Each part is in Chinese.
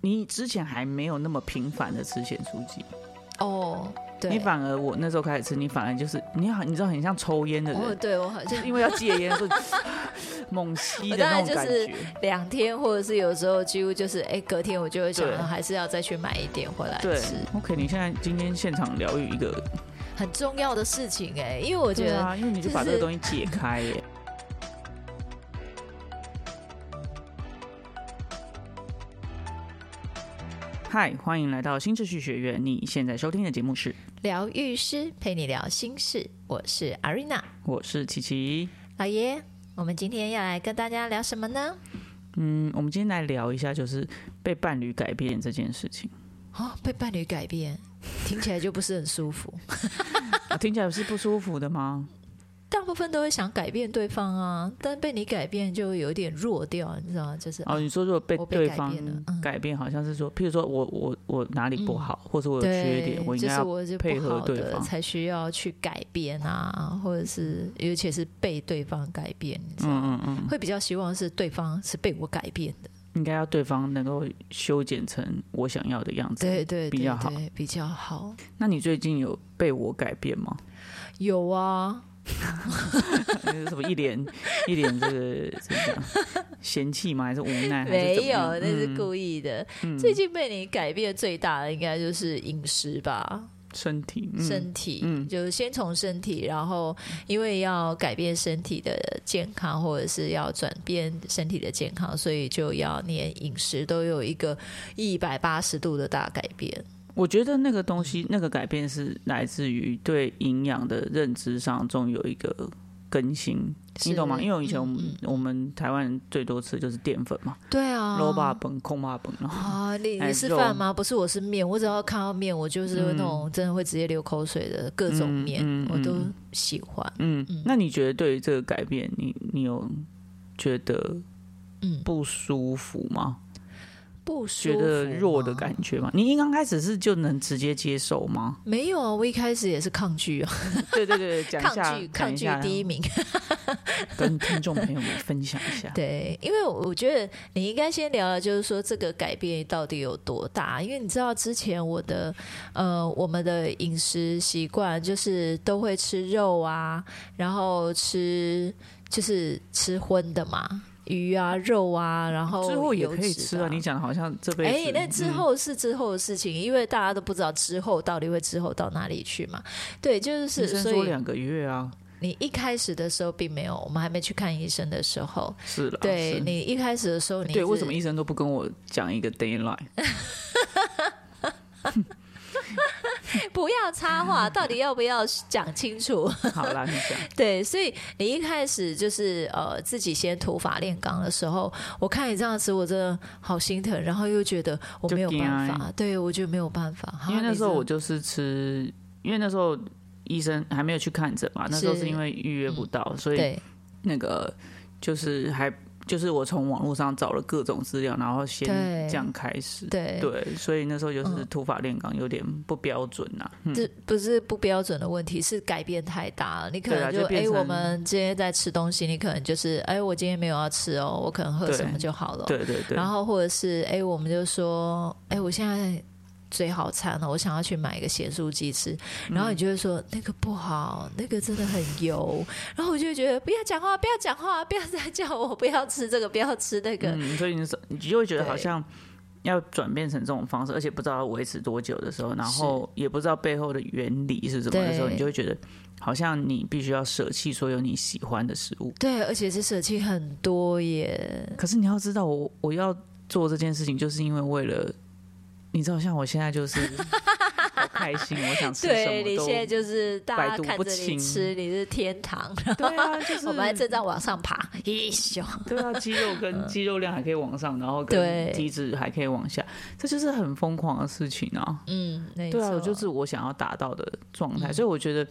你之前还没有那么频繁的吃咸酥鸡，哦，对，你反而我那时候开始吃，你反而就是你好，你知道很像抽烟的哦，人，对我好像。就是因为要戒烟，所以 猛吸的那种感觉。两天，或者是有时候几乎就是，哎，隔天我就会想对，还是要再去买一点回来对吃，，OK，你现在今天现场疗愈一个，很重要的事情哎，因为我觉得对啊，因为你就把这个东西解开耶。嗨，欢迎来到新秩序学院。你现在收听的节目是，疗愈师陪你聊心事，我是阿瑞娜我是琪琪。老爷。我们今天要来跟大家聊什么呢？嗯，我们今天来聊一下，就是被伴侣改变这件事情。哦，被伴侣改变，听起来就不是很舒服。啊、听起来是不舒服的吗？大部分都会想改变对方啊，但被你改变就有点弱掉，你知道吗？就是哦，你说如果被对方改变，好像是说，譬如说我我我哪里不好，或者我有，缺点，我应该配合对方才需要去改变啊，或者是尤其是被对方改变，你知道吗？嗯嗯嗯，会比较希望是对方是被我改变的，应该要对方能够修剪成我想要的样子。对对对比较好对，比较好。那你最近有被我改变吗？有啊，那个 什么一脸一脸这个怎么讲？嫌弃吗？还是无奈？没有，那是嗯故意的。嗯最近被你改变最大的应该就是饮食吧，身体，嗯身体，嗯就是先从身体，然后因为要改变身体的健康，或者是要转变身体的健康，所以就要连饮食都有一个一百八十度的大改变。我觉得那个东西，那个改变是来自于对营养的认知上，终有一个更新，你懂吗？是因为以前我们、嗯我们台湾人最多吃的就是淀粉嘛，对啊，肉霸本、空霸本，啊，你 哎你是肉饭吗？不是，我是面。我只要看到面，我就是嗯那种真的会直接流口水的各种嗯面，嗯我都嗯喜欢。嗯，那你觉得对于这个改变，你你有觉得嗯不舒服吗？不舒觉得弱的感觉吗？你一刚开始是就能直接接受吗？没有啊，我一开始也是抗拒啊，对对对，讲一抗下，拒抗拒第一名。跟听众朋友们分享一下。对，因为我觉得你应该先聊的就是说这个改变到底有多大，因为你知道之前我的呃我们的饮食习惯就是都会吃肉啊，然后吃就是吃荤的嘛，鱼啊肉啊，然后之后也可以吃啊！的你讲的好像这辈子，哎，那之嗯后是之后的事情，因为大家都不知道之后到底会之后到哪里去嘛。对，就是所以两个月啊，你一开始的时候并没有，我们还没去看医生的时候，是了，是对你一开始的时候你对，是为什么医生都不跟我讲一个 d a y l i n e 不要插话？到底要不要讲清楚？好啦，你讲，对，所以你一开始就是呃自己先土法炼钢的时候，我看你这样子，我真的好心疼，然后又觉得我没有办法，对我觉得没有办法，因为那时候我就就是吃，因为那时候医生还没有去看诊嘛，那时候是是因为预约不到，所以那个就是还就是我从网络上找了各种资料，然后先对这样开始。对对，所以那时候就是嗯土法炼钢，有点不标准呐、嗯，这不是不标准的问题，是改变太大了。你可能就哎、我们今天在吃东西，你可能就是哎、我今天没有要吃哦，我可能喝什么就好了。对对对。然后或者是哎、我们就说哎、我现在嘴好馋了，我想要去买一个咸酥鸡吃，然后你就会说、那个不好，那个真的很油，然后我就会觉得不要讲话，不要讲话，不要再叫我不要吃这个，不要吃那个。嗯，所以你就会觉得好像要转变成这种方式，而且不知道要维持多久的时候，然后也不知道背后的原理是什么的时候，你就会觉得好像你必须要舍弃所有你喜欢的食物。对，而且是舍弃很多耶。可是你要知道我，我要做这件事情，就是因为为了。你知道，像我现在就是 好开心，我想吃什么都你现在就是大百毒家看着你不侵。吃，你是天堂，对啊，就是 我们还正在往上爬，一咻。对啊，肌肉跟肌肉量还可以往上，然后跟体脂还可以往下，这就是很疯狂的事情啊。嗯，对啊，就是我想要达到的状态，嗯。所以我觉得，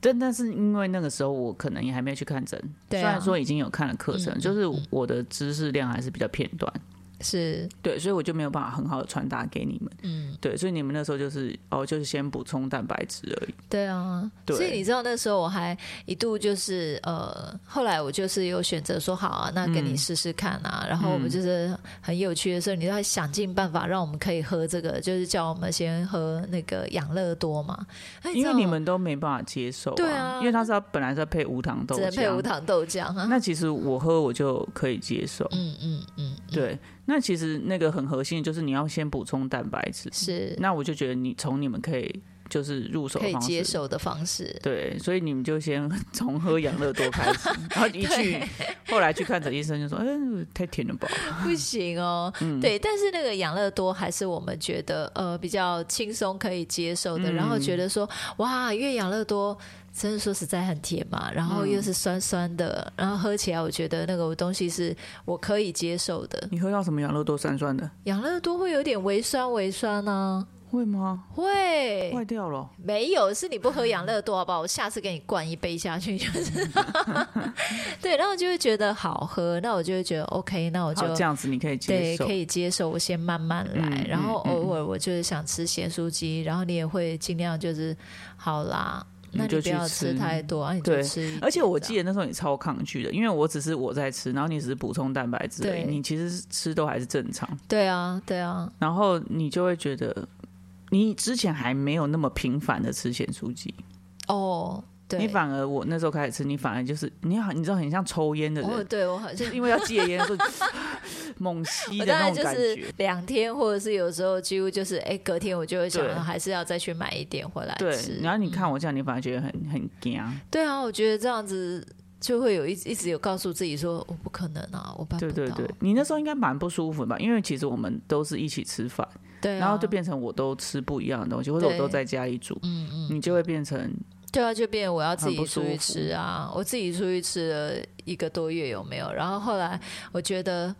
但但是因为那个时候我可能也还没有去看诊，啊。虽然说已经有看了课程，嗯就是我的知识量还是比较片段，是，对，所以我就没有办法很好的传达给你们。嗯，对，所以你们那时候就是哦，就是先补充蛋白质而已。对啊，对所以你知道那时候我还一度就是呃，后来我就是有选择说好啊，那跟你嗯。试试看啊，然后我们就是很有趣的时候，你都要想尽办法让我们可以喝这个，就是叫我们先喝那个养乐多嘛，因为你们都没办法接受、对啊因为它是要本来是要配无糖豆只能浆，配无糖豆浆啊，那其实我喝我就可以接受。嗯嗯嗯，对，那其实那个很核心的就是你要先补充蛋白质。是那我就觉得你从你们可以就是入手可以接受的方式。对，所以你们就先 从喝养乐多开始，然后一去，后来去看诊医生就说：“哎、太甜了吧不行哦，嗯对，但是那个养乐多还是我们觉得呃比较轻松可以接受的，嗯然后觉得说哇，因为养乐多真的说实在很甜嘛，然后嗯又是酸酸的，然后喝起来我觉得那个东西是我可以接受的？”。你喝到什么养乐多酸酸的？养乐多会有点微酸微酸呢、会吗？会坏掉了。没有，是你不喝养乐多好不好？我下次给你灌一杯下去，就是 对，然后就会觉得好喝，那我就会觉得 OK，那我就好，这样子你可以接受对，受可。以接受，我先慢慢来，嗯然后嗯偶尔我就是想吃咸酥鸡，然后你也会尽量就是好啦，那你你就不要吃吃太多，啊，你就对吃一。而且我记得得那时候你超抗拒的，因为我只是我在吃，然后你只是补充蛋白质而已，你其实吃都还是正常，对啊，对啊，然后你就会觉得，你之前还没有那么频繁的吃咸酥鸡，哦，对，你反而我那时候开始吃，你反而就是你好，你知道很像抽烟的哦，人，对我好像就是因为要戒烟，所 以猛吸的那种感概就是觉。两天，或者是有时候几乎就是，哎，隔天我就会对想，还是要再去买一点回来对吃。，然后你看我这样，你反而觉得很很惊。对啊，我觉得这样子就会有一一直有告诉自己说，我不可能啊，我办不到。对对对，你那时候应该蛮不舒服吧？因为其实我们都是一起吃饭，对啊，然后就变成我都吃不一样的东西，或者我都在家里煮，嗯嗯，你就会变成对啊，就变我要自己出去吃啊！我自己出去吃了一个多月，有没有？然后后来我觉得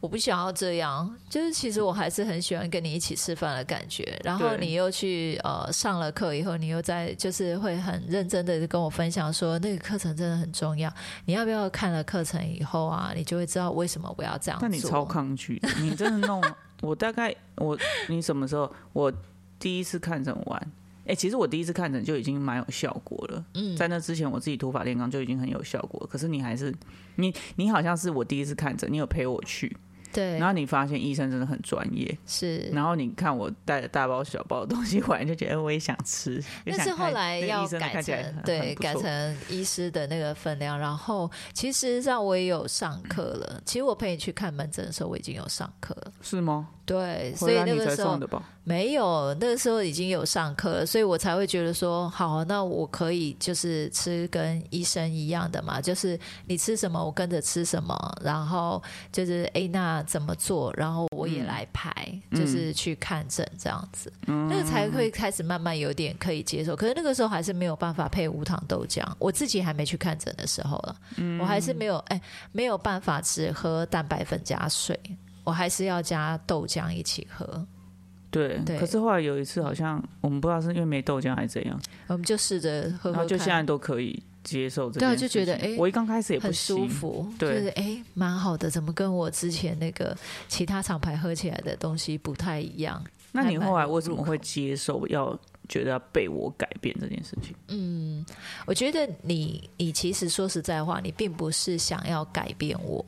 我不想要这样，就是其实我还是很喜欢跟你一起吃饭的感觉。然后你又去呃上了课以后，你又在就是会很认真的跟我分享说那个课程真的很重要。你要不要看了课程以后啊，你就会知道为什么我要这样做。但你超抗拒，你真的弄 我大概我你什么时候我第一次看诊完？哎、其实我第一次看诊就已经蛮有效果了。嗯在那之前我自己土法炼钢就已经很有效果，可是你还是你你好像是我第一次看诊，你有陪我去，对然后你发现医生真的很专业，是。然后你看我带了大包小包的东西回来，就觉得我也想吃。但是后来要改成对改成医师的那个分量，然后其实上我也有上课了。其实我陪你去看门诊的时候，我已经有上课了。是吗？对，所以你那个时候？没有，那个时候已经有上课了，所以我才会觉得说，好，那我可以就是吃跟医生一样的嘛，就是你吃什么我跟着吃什么，然后就是诶，那怎么做，然后我也嗯来排，就是去看诊这样子，嗯那个才会开始慢慢有点可以接受。可是那个时候还是没有办法配无糖豆浆，我自己还没去看诊的时候了，嗯我还是没有哎、没有办法只喝蛋白粉加水。我还是要加豆浆一起喝，对，对可是后来有一次好像我们不知道是因为没豆浆还是怎样，我们就试着喝喝。然后就现在都可以接受这对。就觉得诶我一刚开始也不舒，服，对就是哎，蛮好的。怎么跟我之前那个其他厂牌喝起来的东西不太一样？那你后来为什么会接受要觉得要被我改变这件事情？嗯，我觉得你你其实说实在话，你并不是想要改变我，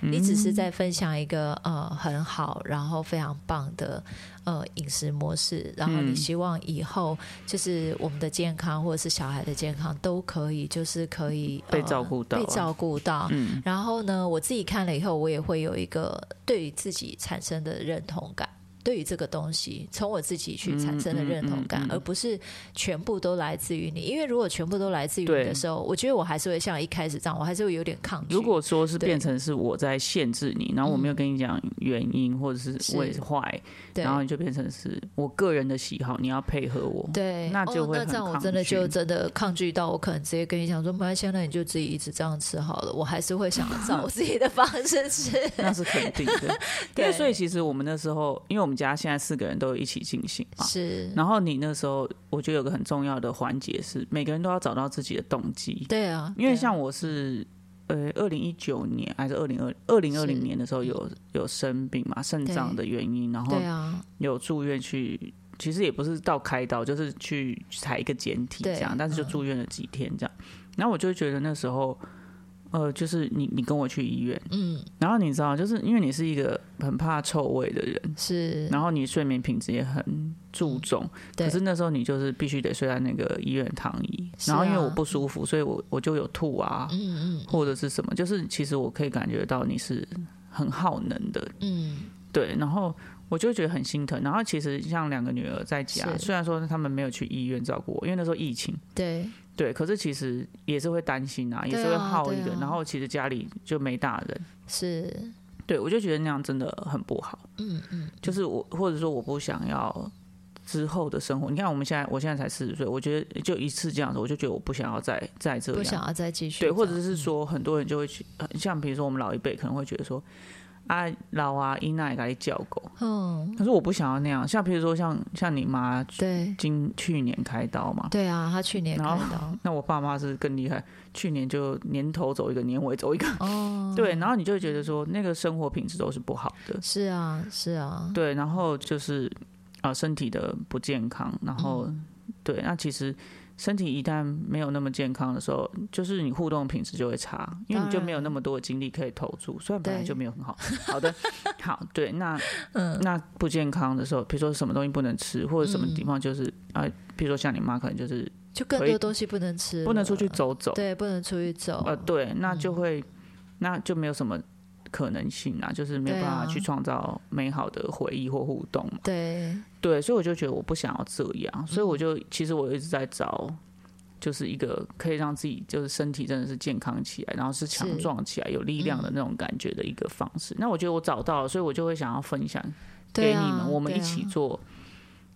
你只是在分享一个呃很好，然后非常棒的呃饮食模式，然后你嗯希望以后就是我们的健康或者是小孩的健康都可以，就是可以、呃被照顾到啊被照顾到。嗯，然后呢，我自己看了以后，我也会有一个对于自己产生的认同感。对于这个东西，从我自己去产生的认同感，嗯嗯嗯嗯而不是全部都来自于你。因为如果全部都来自于你的时候，我觉得我还是会像一开始这样，我还是会有点抗拒。如果说是变成是我在限制你，然后我没有跟你讲原因，或者是是为坏，然后你就变成是我个人的喜好，你要配合我。对，那就会哦、那这样我真的就真的抗拒到，我可能直接跟你讲说，没关系，那你就自己一直这样吃好了。我还是会想要照我自己的方式吃。那是肯定的，对所以其实我们那时候，因为我们家现在四个人都一起进行嘛，是，然后你那时候，我觉得有个很重要的环节是，每个人都要找到自己的动机。对啊，因为像我是呃，二零一九年还是二零二二零二零年的时候有有生病嘛，肾脏的原因，然后有住院去，其实也不是到开刀，就是去采一个简体这样，但是就住院了几天这样。然后我就觉得那时候，呃，就是你你跟我去医院，嗯，然后你知道，就是因为你是一个很怕臭味的人，是，然后你睡眠品质也很注重，对。可是那时候你就是必须得睡在那个医院躺椅，啊然后因为我不舒服，所以我我就有吐啊，嗯嗯。或者是什么，就是其实我可以感觉到你是很耗能的，嗯，对，然后我就觉得很心疼。然后其实像两个女儿在家，虽然说他们没有去医院照顾我，因为那时候疫情，对，对，可是其实也是会担心啊，也是会耗一个。啊然后其实家里就没大人，是，对我就觉得那样真的很不好。嗯嗯，就是我或者说我不想要之后的生活。你看我们现在，我现在才四十岁，我觉得就一次这样子，我就觉得我不想要再再这样。不想要再继续对，或者是说很多人就会去，呃像比如说我们老一辈可能会觉得说。啊，老啊，伊娜也给你叫狗，嗯，可是我不想要那样。像比如说像像你妈对。今去年开刀嘛，对啊，她去年开刀，那我爸妈是更厉害，去年就年头走一个，年尾走一个，哦，对，然后你就会觉得说那个生活品质都是不好的，是啊是啊，对，然后就是啊、呃身体的不健康，然后、嗯。对，那其实身体一旦没有那么健康的时候，就是你互动品质就会差，因为你就没有那么多的精力可以投注，虽然本来就没有很好。好的，好，对，那嗯那不健康的时候，比如说什么东西不能吃，或者什么地方就是啊、呃比如说像你妈可能就是就更多东西不能吃，不能出去，走走，对，不能出去走，呃，对，那嗯就会、那就没有什么。可能性啊，就是没有办法去创造美好的回忆或互动嘛。对，对，所以我就觉得我不想要这样，所以我就其实我一直在找，就是一个可以让自己就是身体真的是健康起来，然后是强壮起来、有力量的那种感觉的一个方式。那我觉得我找到了，所以我就会想要分享给你们，啊我们一起做。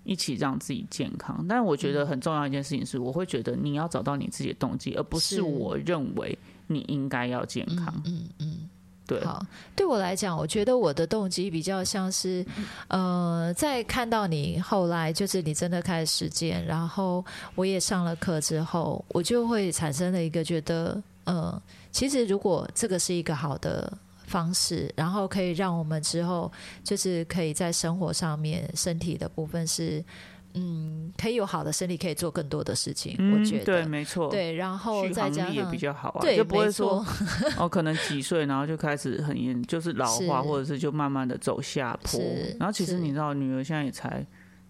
一起让自己健康，但我觉得很重要一件事情是，我会觉得你要找到你自己的动机，而不是是我认为你应该要健康。嗯嗯。好，对我来讲，我觉得我的动机比较像是，呃，在看到你后来就是你真的开始实践，然后我也上了课之后，我就会产生了一个觉得，呃，其实如果这个是一个好的。方式，然后可以让我们之后就是可以在生活上面、身体的部分是，嗯，可以有好的身体，可以做更多的事情。我觉得对，没错，对，然后续航力也再加上比较好啊，对，就不会说 哦，可能几岁然后就开始很严，就是老化，或者是就慢慢的走下坡。然后其实你知道，女儿现在也才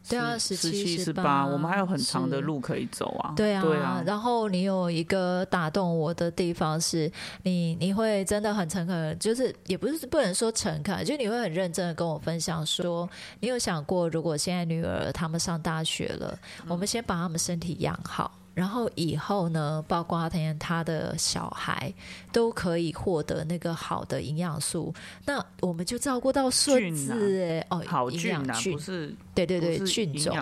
对啊十17七、十18八，我们还有很长的路可以走啊。对啊，对啊，然后你有一个打动我的地方是，你你会真的很诚恳，就是也不是不能说诚恳，就你会很认真的跟我分享说，你有想过，如果现在女儿她们上大学了，我们先把她们身体养好。然后以后呢，包括他他的小孩都可以获得那个好的营养素，那我们就照顾到孙子哎、哦，营好菌啊，不是对对对菌种。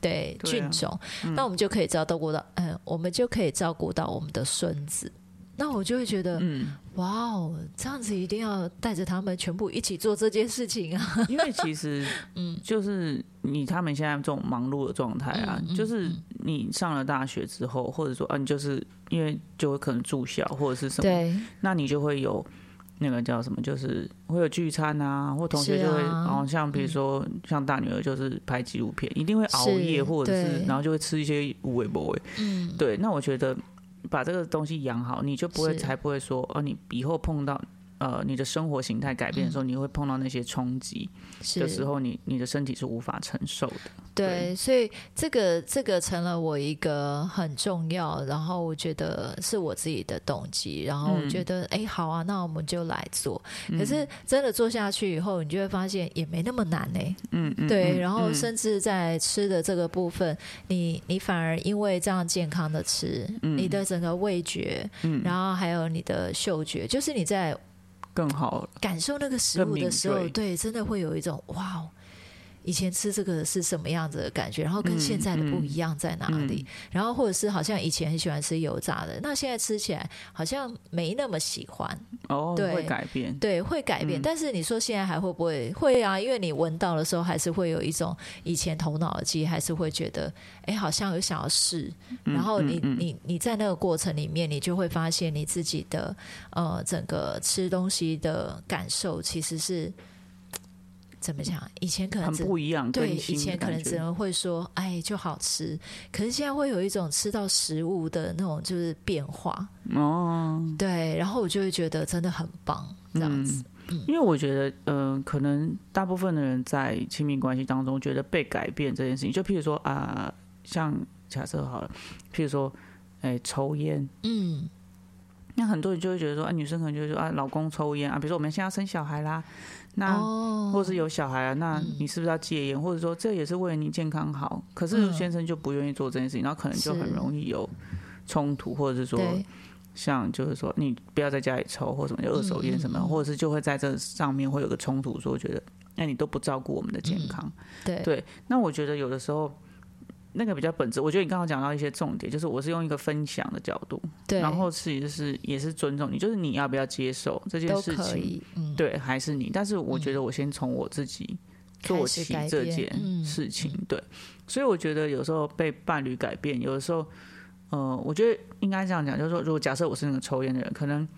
对菌种，那我们就可以照顾到，嗯，我们就可以照顾到我们的孙子。那我就会觉得，嗯，哇哦，这样子一定要带着他们全部一起做这件事情啊！因为其实，嗯就是你他们现在这种忙碌的状态啊，嗯嗯就是你上了大学之后，或者说啊，你就是因为就会可能住校或者是什么，对，那你就会有那个叫什么，就是会有聚餐啊，或同学就会，啊哦，像比如说、像大女儿就是拍纪录片，一定会熬夜，或者是然后就会吃一些无为不为，嗯，对，那我觉得把这个东西养好，你就不会才不会说哦，你以后碰到。呃，你的生活形态改变的时候，你会碰到那些冲击的时，候，你你的身体是无法承受的。对，所以这个这个成了我一个很重要，然后我觉得是我自己的动机，然后我嗯。觉得，哎、好啊，那我们就来做。可是真的做下去以后，你就会发现也没那么难呢、嗯嗯，对，嗯然后嗯。甚至在吃的这个部分，你你反而因为这样健康的吃，你的整个味觉，嗯。然后还有你的嗅觉，就是你在更好。感受那个食物的时候，对，真的会有一种哇哦，以前吃这个是什么样子的感觉，然后跟现在的不一样在哪里？然后或者是好像以前很喜欢吃油炸的，那现在吃起来好像没那么喜欢。哦，对会改变。对，会改变。但是你说现在还会不会？会啊，因为你闻到的时候，还是会有一种以前头脑的记忆，还是会觉得，哎，好像有想要试。然后你你你在那个过程里面，你就会发现你自己的呃整个吃东西的感受其实是。怎么讲？以前可能很不一样，对，以前可能只能会说，哎，就好吃。可是现在会有一种吃到食物的那种就是变化，哦，对。然后我就会觉得真的很棒，这样子。因为我觉得，嗯、可能大部分的人在亲密关系当中，觉得被改变这件事情，就譬如说啊、像假设好了，譬如说，哎、抽烟，嗯，那很多人就会觉得说，啊，女生可能就会说，啊，老公抽烟啊，比如说我们现在要生小孩啦，那、哦，或是有小孩啊，那你是不是要戒烟？或者说这也是为了你健康好，可是嗯。先生就不愿意做这件事情，然后可能就很容易有冲突，或者是说，像就是说你不要在家里抽或什么就二手烟什么，嗯嗯嗯。或者是就会在这上面会有个冲突，说觉得那你都不照顾我们的健康。对，对，那我觉得有的时候那个比较本质，我觉得你刚刚讲到一些重点，就是我是用一个分享的角度，对，然后其实是也是尊重你，就是你要不要接受这件事情，嗯，对，还是你。但是我觉得我先从我自己。做起这件嗯事情，对，所以我觉得有时候被伴侣改变，有的时候，呃，我觉得应该这样讲，就是说，如果假设我是那个抽烟的人，可能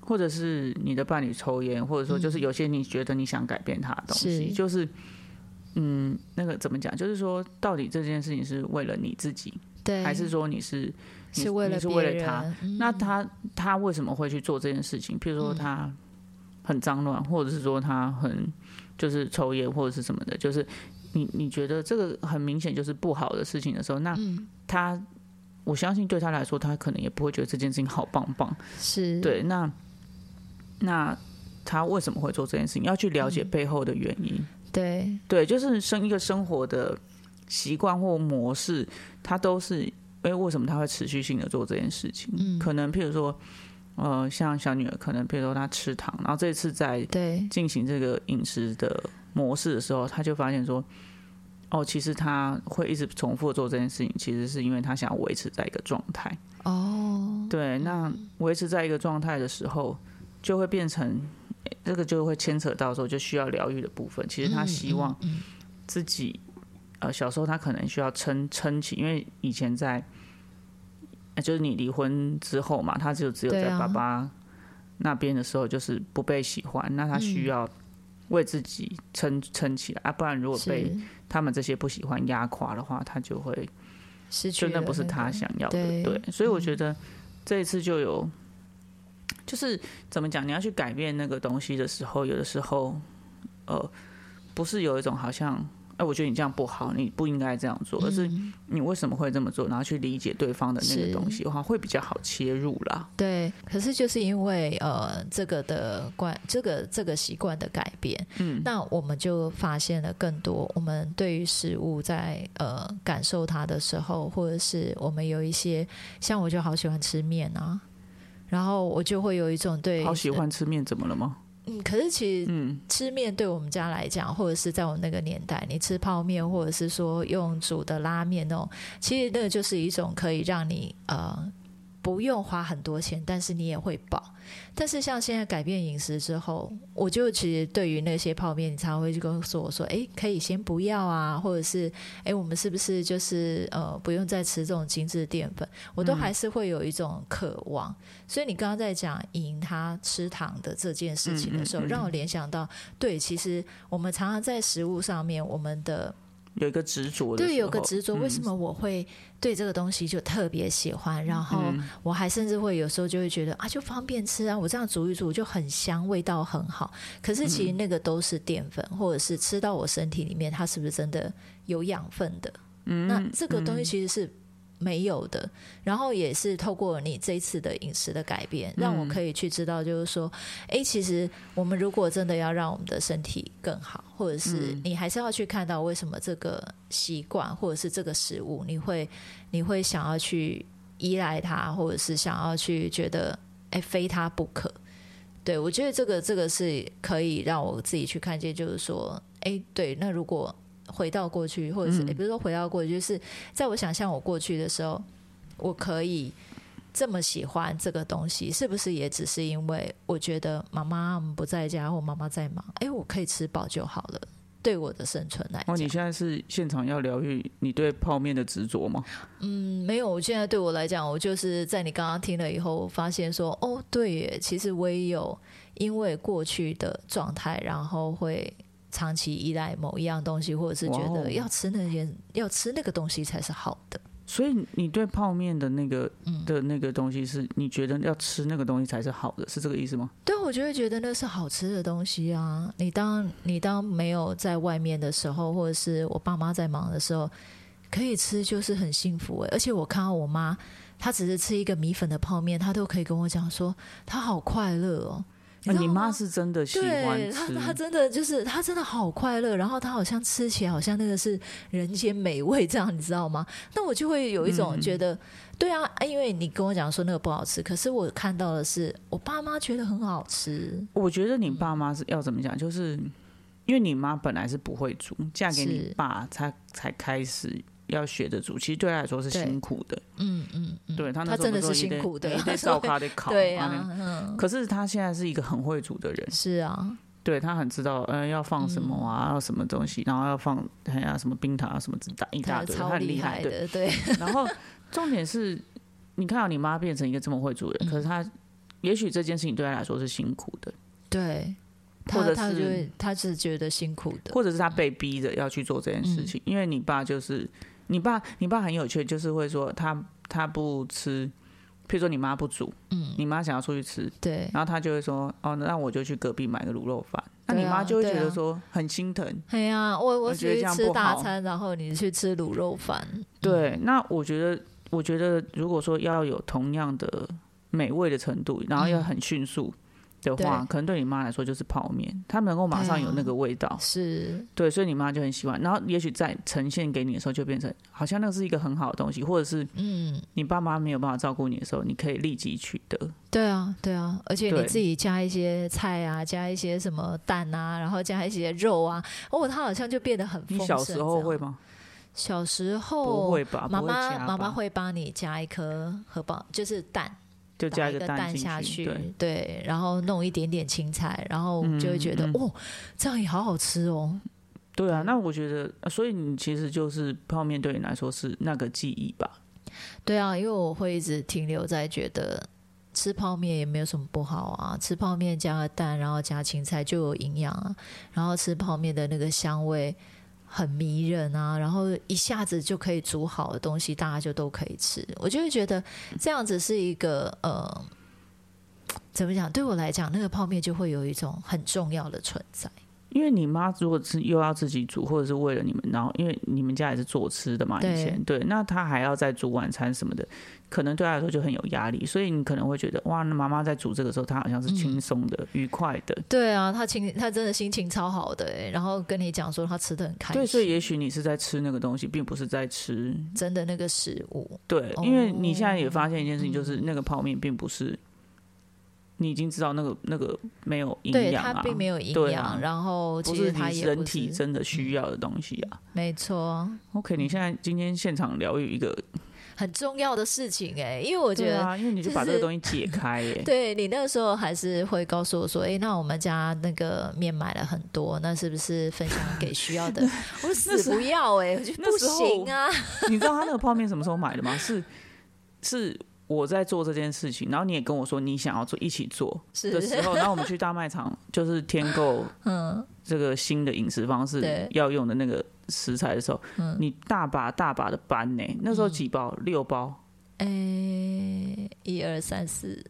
或者是你的伴侣抽烟，或者说就是有些你觉得你想改变他的东西，就是，嗯，那个怎么讲？就是说，到底这件事情是为了你自己，对，还是说你是你是为了你是为了他嗯那他他为什么会去做这件事情？譬如说他很脏乱，或者是说他很就是抽烟或者是什么的，就是你你觉得这个很明显就是不好的事情的时候，那嗯他我相信对他来说，他可能也不会觉得这件事情好棒棒。是，对，那那他为什么会做这件事情？要去了解背后的原因。对，对，就是生一个生活的习惯或模式，它都是哎，为什么他会持续性的做这件事情？嗯。可能譬如说，呃，像小女儿，可能譬如说她吃糖，然后这次在对，进行这个饮食的模式的时候，她就发现说，哦，其实她会一直重复做这件事情，其实是因为她想要维持在一个状态。哦，对，那维持在一个状态的时候，就会变成诶这个就会牵扯到说就需要疗愈的部分。其实他希望嗯自己，呃，小时候他可能需要撑撑起，因为以前在，呃就是你离婚之后嘛，他就只有在爸爸那边的时候就是不被喜欢，那他需要为自己撑撑起来啊，不然如果被他们这些不喜欢压垮的话，他就会失去就那不是他想要的，对对，所以我觉得这一次就有，就是怎么讲，你要去改变那个东西的时候，有的时候，呃，不是有一种好像，哎、我觉得你这样不好，你不应该这样做，而是嗯你为什么会这么做，然后去理解对方的那个东西的话，会比较好切入啦。对，可是就是因为呃这个的惯，这个这个习惯的改变，嗯，那我们就发现了更多。我们对于食物在呃感受它的时候，或者是我们有一些，像我就好喜欢吃面啊，然后我就会有一种对好喜欢吃面，怎么了吗？嗯，可是其实嗯，吃面对我们家来讲，或者是在我们那个年代，你吃泡面，或者是说用煮的拉面那种，其实那个就是一种可以让你呃不用花很多钱，但是你也会饱。但是像现在改变饮食之后，我就其实对于那些泡面，你常常会去跟说我说，哎，可以先不要啊，或者是哎，我们是不是就是呃不用再吃这种精致淀粉？我都还是会有一种渴望。所以你刚刚在讲赢他吃糖的这件事情的时候，嗯嗯嗯让我联想到，对，其实我们常常在食物上面，我们的有一个执着的，对有个执着，为什嗯么我会对这个东西就特别喜欢？然后嗯我还甚至会有时候就会觉得啊，就方便吃啊，我这样煮一煮就很香，味道很好。可是其实那个都是淀粉，或者是吃到我身体里面，它是不是真的有养分的？嗯那这个东西其实是没有的。然后也是透过你这一次的饮食的改变，让我可以去知道，就是说，哎，其实我们如果真的要让我们的身体更好，或者是你还是要去看到为什么这个习惯或者是这个食物，你会你会想要去依赖它，或者是想要去觉得，哎，非它不可。对，我觉得这个这个是可以让我自己去看见，就是说，哎，对，那如果回到过去，或者是嗯也不是说回到过去，就是在我想象我过去的时候，我可以这么喜欢这个东西，是不是也只是因为我觉得妈妈不在家或妈妈在忙，哎，我可以吃饱就好了。对我的生存来哦，讲，你现在是现场要疗愈你对泡面的执着吗？嗯，没有。我现在对我来讲，我就是在你刚刚听了以后，我发现说，哦，对耶，其实我也有因为过去的状态，然后会长期依赖某一样东西，或者是觉得要吃那些、要吃那个东西才是好的。所以你对泡面的那个嗯的那个东西是你觉得要吃那个东西才是好的，是这个意思吗？对，我就会觉得那是好吃的东西啊。你当你当没有在外面的时候，或者是我爸妈在忙的时候，可以吃就是很幸福诶。而且我看到我妈，她只是吃一个米粉的泡面，她都可以跟我讲说，她好快乐哦。啊、知道你妈是真的喜欢吃，她真的就是她真的好快乐，然后她好像吃起来好像那个是人间美味这样，你知道吗？那我就会有一种嗯。觉得，对啊，因为你跟我讲说那个不好吃，可是我看到的是我爸妈觉得很好吃，我觉得你爸妈是要怎么讲，就是因为你妈本来是不会煮，嫁给你爸才才开始要学着煮，其实对他来说是辛苦的，嗯嗯嗯，对他那时候真的是辛苦的也得照卡得烤，对啊啊，嗯，可是他现在是一个很会煮的人，是啊，对他很知道，呃，要放什么嗯。啊，要什么东西，然后要放哎呀什么冰糖啊，什么一大一大堆，她超厉很厉害，的，对，然后重点是，你看到你妈变成一个这么会煮的人，可是他也许这件事情对他来说是辛苦的，对，或者是会她是觉得辛苦的，或者是他被逼着要去做这件事情，因为你爸就是你爸，你爸很有趣，就是会说他他不吃，譬如说你妈不煮，嗯，你妈想要出去吃，对，然后他就会说哦，那我就去隔壁买个卤肉饭，那你妈就会觉得说很心疼。对呀，我我我觉得这只是吃大餐，然后你去吃卤肉饭，对，那我觉得，我觉得如果说要有同样的美味的程度，然后要很迅速的话，可能对你妈来说就是泡面，她能够马上有那个味道，是，对，所以你妈就很喜欢。然后也许在呈现给你的时候，就变成好像那是一个很好的东西，或者是嗯，你爸妈没有办法照顾你的时候，你可以立即取得。对啊，对啊，而且你自己加一些菜啊，加一些什么蛋啊，然后加一些肉啊，哦，它好像就变得很丰盛。你小时候会？吗？小时候不会吧？妈妈妈妈会帮你加一颗荷包，就是蛋，就加一个个蛋下去，去，对。然后弄一点点青菜，然后就会觉得、嗯嗯哦，这样也好好吃哦。对啊，那我觉得，呃所以你其实就是泡面对你来说是那个记忆吧？对啊，因为我会一直停留在觉得吃泡面也没有什么不好啊，吃泡面加个蛋，然后加青菜就有营养啊，然后吃泡面的那个香味很迷人啊，然后一下子就可以煮好的东西，大家就都可以吃，我就会觉得这样子是一个呃。怎么讲？对我来讲，那个泡面就会有一种很重要的存在。因为你妈如果是又要自己煮，或者是为了你们，然后因为你们家也是做吃的嘛，以前对，那她还要再煮晚餐什么的，可能对她来说就很有压力，所以你可能会觉得哇，那妈妈在煮这个时候，她好像是轻松的、愉快的，对啊，她情她真的心情超好的哎，然后跟你讲说她吃的很开心，对，所以也许你是在吃那个东西，并不是在吃真的那个食物，对，哦因为你现在也发现一件事情，就是嗯那个泡面并不是你已经知道那个那个没有营养啊，它并没有营养，啊然后不其实它也不是体真的需要的东西啊。没错，OK，你现在今天现场疗愈一个，很重要的事情哎，因为我觉得。对啊，因为你就把这个东西解开耶。对你那个时候还是会告诉我说，哎、那我们家那个面买了很多，那是不是分享给需要的？我死不要哎、我就不行啊！你知道他那个泡面什么时候买的吗？是是我在做这件事情，然后你也跟我说你想要做一起做的时候，然后我们去大卖场就是添购 嗯，这个新的饮食方式对要用的那个食材的时候，嗯你大把大把的搬呢，那时候几包？六包。哎、一二三四，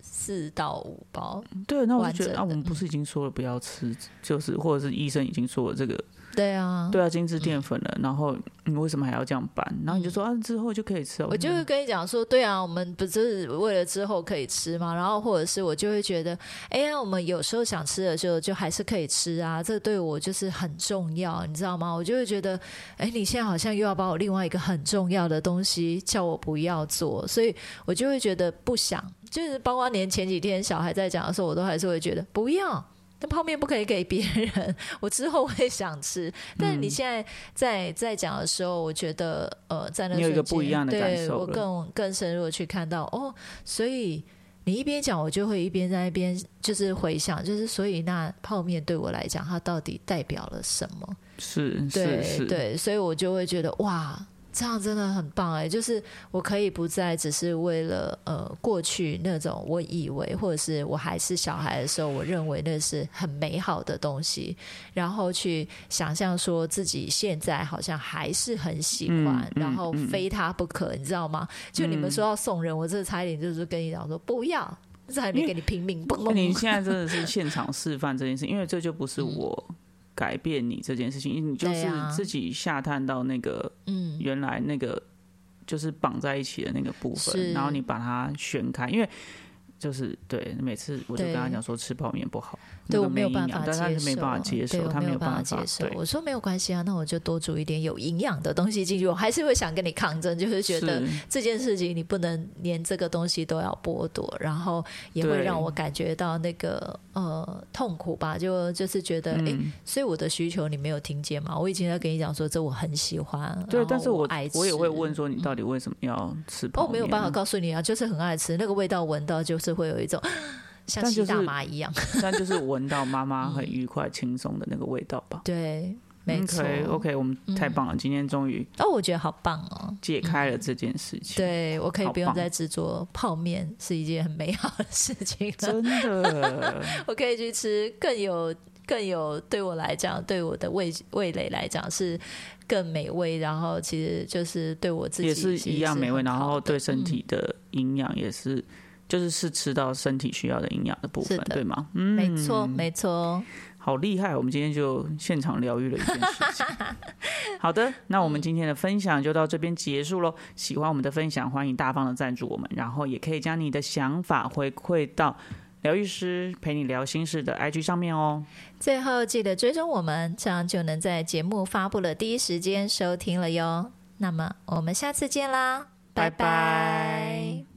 四到五包，对，那我就觉得啊，完整的我们不是已经说了不要吃，就是或者是医生已经说了这个对啊，对啊，精致淀粉了，然后你为什么还要这样拌？然后你就说啊，之后就可以吃了。我就会跟你讲说，对啊，我们不是为了之后可以吃吗？然后或者是我就会觉得，哎呀，我们有时候想吃的时候就还是可以吃啊，这对我就是很重要，你知道吗？我就会觉得，哎，你现在好像又要把我另外一个很重要的东西叫我不要做，所以我就会觉得不想，就是包括连前几天小孩在讲的时候，我都还是会觉得不要。那泡面不可以给别人，我之后会想吃。但是你现在在在讲的时候，我觉得呃，在那你有一个不一样的感对我受更更深入的去看到哦，所以你一边讲，我就会一边在一边就是回想，就是所以那泡面对我来讲，它到底代表了什么？是对是是，对，所以我就会觉得哇，这样真的很棒哎！就是我可以不再只是为了呃过去那种我以为或者是我还是小孩的时候，我认为那是很美好的东西，然后去想象说自己现在好像还是很喜欢，嗯嗯然后嗯非他不可，你知道吗？就你们说要送人，我这差一点就是跟你讲说不要。这还没给你拼命，嘣那你！现在真的是现场示范这件事，因为这就不是我改变你这件事情，因为你就是自己下探到那个嗯，原来那个就是绑在一起的那个部分，然后你把它旋开，因为就是对，每次我就跟他讲说吃泡面不好，对我没有办法养但他接受，是没办法接对受，他没有办法接受。我说没有关系啊，那我就多煮一点有营养的东西进去。我还是会想跟你抗争，就是觉得这件事情你不能连这个东西都要剥夺，然后也会让我感觉到那个呃痛苦吧，就就是觉得哎、所以我的需求你没有听见吗？我以前在跟你讲说这我很喜欢，对，但是我爱吃，我也会问说你到底为什么要吃泡哦，面？没有办法，告诉你啊，就是很爱吃，那个味道闻到就是会有一种 像吸大麻一样，但就是闻到妈妈很愉快、轻松的那个味道吧。对，没错。OK 我们太棒了，今天终于哦，我觉得好棒哦。解开了这件事情。，对，我可以不用再制作泡面，是一件很美好的事情了。真的，我可以去吃更有、更有对我来讲，对我的味味蕾来讲是更美味，然后其实就是对我自己也是一样美味，然后对身体的营养也是，就是是吃到身体需要的营养的部分对吗？嗯，没错，没错。好厉害！我们今天就现场疗愈了一件事情。好的，那我们今天的分享就到这边结束喽。喜欢我们的分享，欢迎大方的赞助我们，然后也可以将你的想法回馈到疗愈师陪你聊心事的 IG 上面哦。最后记得追踪我们，这样就能在节目发布的第一时间收听了哟。那么我们下次见啦，拜拜拜